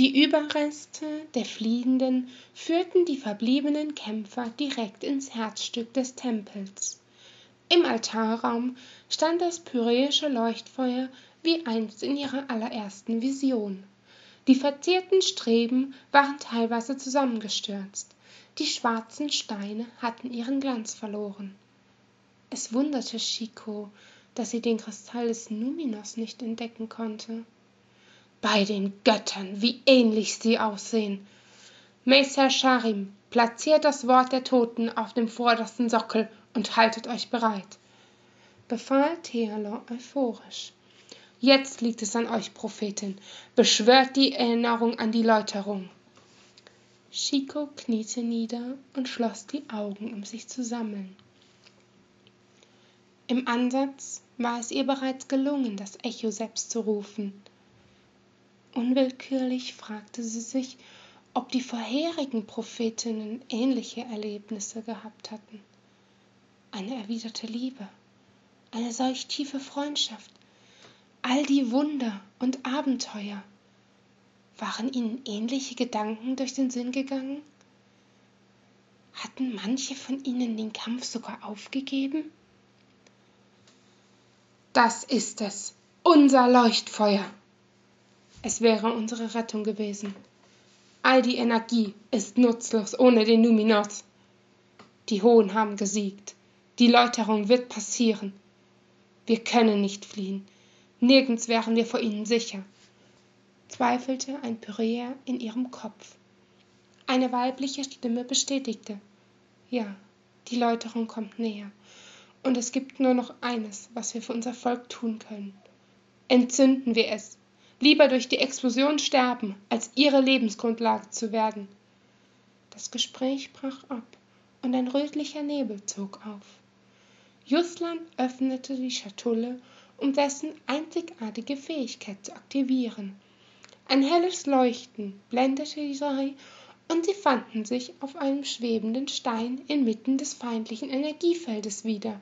Die Überreste der Fliehenden führten die verbliebenen Kämpfer direkt ins Herzstück des Tempels. Im Altarraum stand das pyräische Leuchtfeuer wie einst in ihrer allerersten Vision. Die verzierten Streben waren teilweise zusammengestürzt, die schwarzen Steine hatten ihren Glanz verloren. Es wunderte Chico, dass sie den Kristall des Numinos nicht entdecken konnte. Bei den Göttern, wie ähnlich sie aussehen. Meister Sharim, platziert das Wort der Toten auf dem vordersten Sockel und haltet euch bereit, befahl Thealor euphorisch. Jetzt liegt es an euch, Prophetin. Beschwört die Erinnerung an die Läuterung. Chico kniete nieder und schloss die Augen, um sich zu sammeln. Im Ansatz war es ihr bereits gelungen, das Echo selbst zu rufen. Unwillkürlich fragte sie sich, ob die vorherigen Prophetinnen ähnliche Erlebnisse gehabt hatten. Eine erwiderte Liebe, eine solch tiefe Freundschaft, all die Wunder und Abenteuer. Waren ihnen ähnliche Gedanken durch den Sinn gegangen? Hatten manche von ihnen den Kampf sogar aufgegeben? Das ist es, unser Leuchtfeuer, es wäre unsere Rettung gewesen. All die Energie ist nutzlos ohne den Numinos. Die Hohen haben gesiegt. Die Läuterung wird passieren. Wir können nicht fliehen. Nirgends wären wir vor ihnen sicher. Zweifelte ein Pyräer in ihrem Kopf. Eine weibliche Stimme bestätigte. Ja, die Läuterung kommt näher. Und es gibt nur noch eines, was wir für unser Volk tun können. Entzünden wir es lieber durch die Explosion sterben, als ihre Lebensgrundlage zu werden. Das Gespräch brach ab und ein rötlicher Nebel zog auf. Justland öffnete die Schatulle, um dessen einzigartige Fähigkeit zu aktivieren. Ein helles Leuchten blendete die drei und sie fanden sich auf einem schwebenden Stein inmitten des feindlichen Energiefeldes wieder.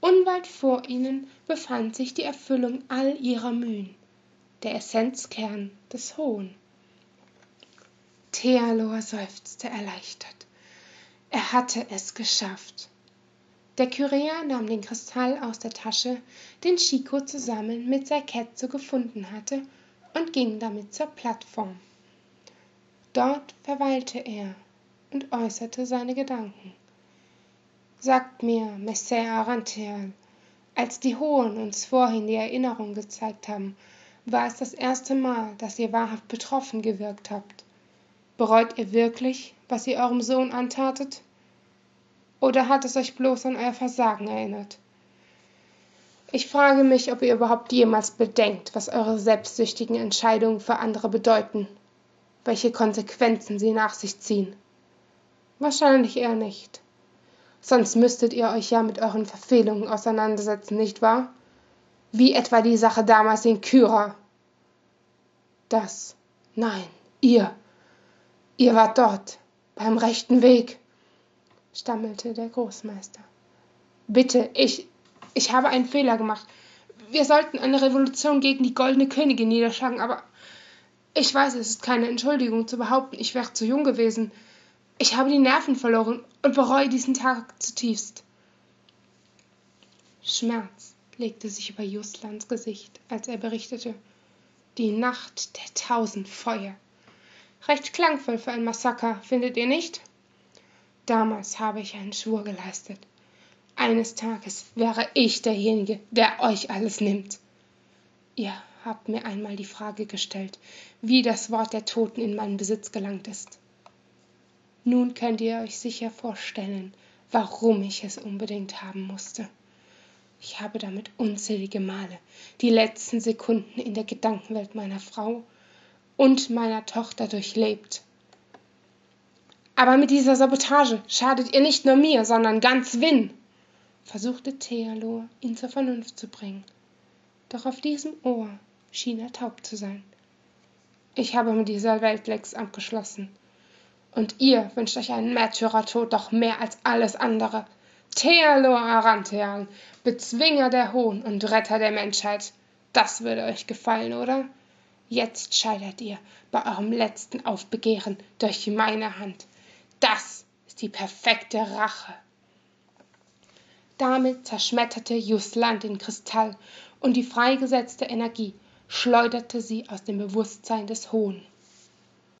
Unweit vor ihnen befand sich die Erfüllung all ihrer Mühen der Essenzkern des Hohn. Thealor seufzte erleichtert. Er hatte es geschafft. Der Kyräer nahm den Kristall aus der Tasche, den Chico zusammen mit Saiketsu gefunden hatte, und ging damit zur Plattform. Dort verweilte er und äußerte seine Gedanken. Sagt mir, Messer Arantheal, als die Hohen uns vorhin die Erinnerung gezeigt haben, war es das erste Mal, dass ihr wahrhaft betroffen gewirkt habt. Bereut ihr wirklich, was ihr eurem Sohn antatet? Oder hat es euch bloß an euer Versagen erinnert? Ich frage mich, ob ihr überhaupt jemals bedenkt, was eure selbstsüchtigen Entscheidungen für andere bedeuten, welche Konsequenzen sie nach sich ziehen. Wahrscheinlich eher nicht. Sonst müsstet ihr euch ja mit euren Verfehlungen auseinandersetzen, nicht wahr? Wie etwa die Sache damals in Kyra. Das, nein, ihr, ihr wart dort, beim rechten Weg, stammelte der Großmeister. Bitte, ich, ich habe einen Fehler gemacht. Wir sollten eine Revolution gegen die goldene Königin niederschlagen, aber ich weiß, es ist keine Entschuldigung zu behaupten, ich wäre zu jung gewesen. Ich habe die Nerven verloren und bereue diesen Tag zutiefst. Schmerz legte sich über Justlands Gesicht, als er berichtete. Die Nacht der tausend Feuer. Recht klangvoll für ein Massaker, findet ihr nicht? Damals habe ich einen Schwur geleistet. Eines Tages wäre ich derjenige, der euch alles nimmt. Ihr habt mir einmal die Frage gestellt, wie das Wort der Toten in meinen Besitz gelangt ist. Nun könnt ihr euch sicher vorstellen, warum ich es unbedingt haben musste. Ich habe damit unzählige Male die letzten Sekunden in der Gedankenwelt meiner Frau und meiner Tochter durchlebt. Aber mit dieser Sabotage schadet ihr nicht nur mir, sondern ganz Win, versuchte Thealor, ihn zur Vernunft zu bringen. Doch auf diesem Ohr schien er taub zu sein. Ich habe mit dieser Welt längst abgeschlossen. Und ihr wünscht euch einen Märtyrertod doch mehr als alles andere. Thealor Aranthean, Bezwinger der Hohen und Retter der Menschheit. Das würde euch gefallen, oder? Jetzt scheitert ihr bei eurem letzten Aufbegehren durch meine Hand. Das ist die perfekte Rache. Damit zerschmetterte Jusland den Kristall und die freigesetzte Energie schleuderte sie aus dem Bewusstsein des Hohn.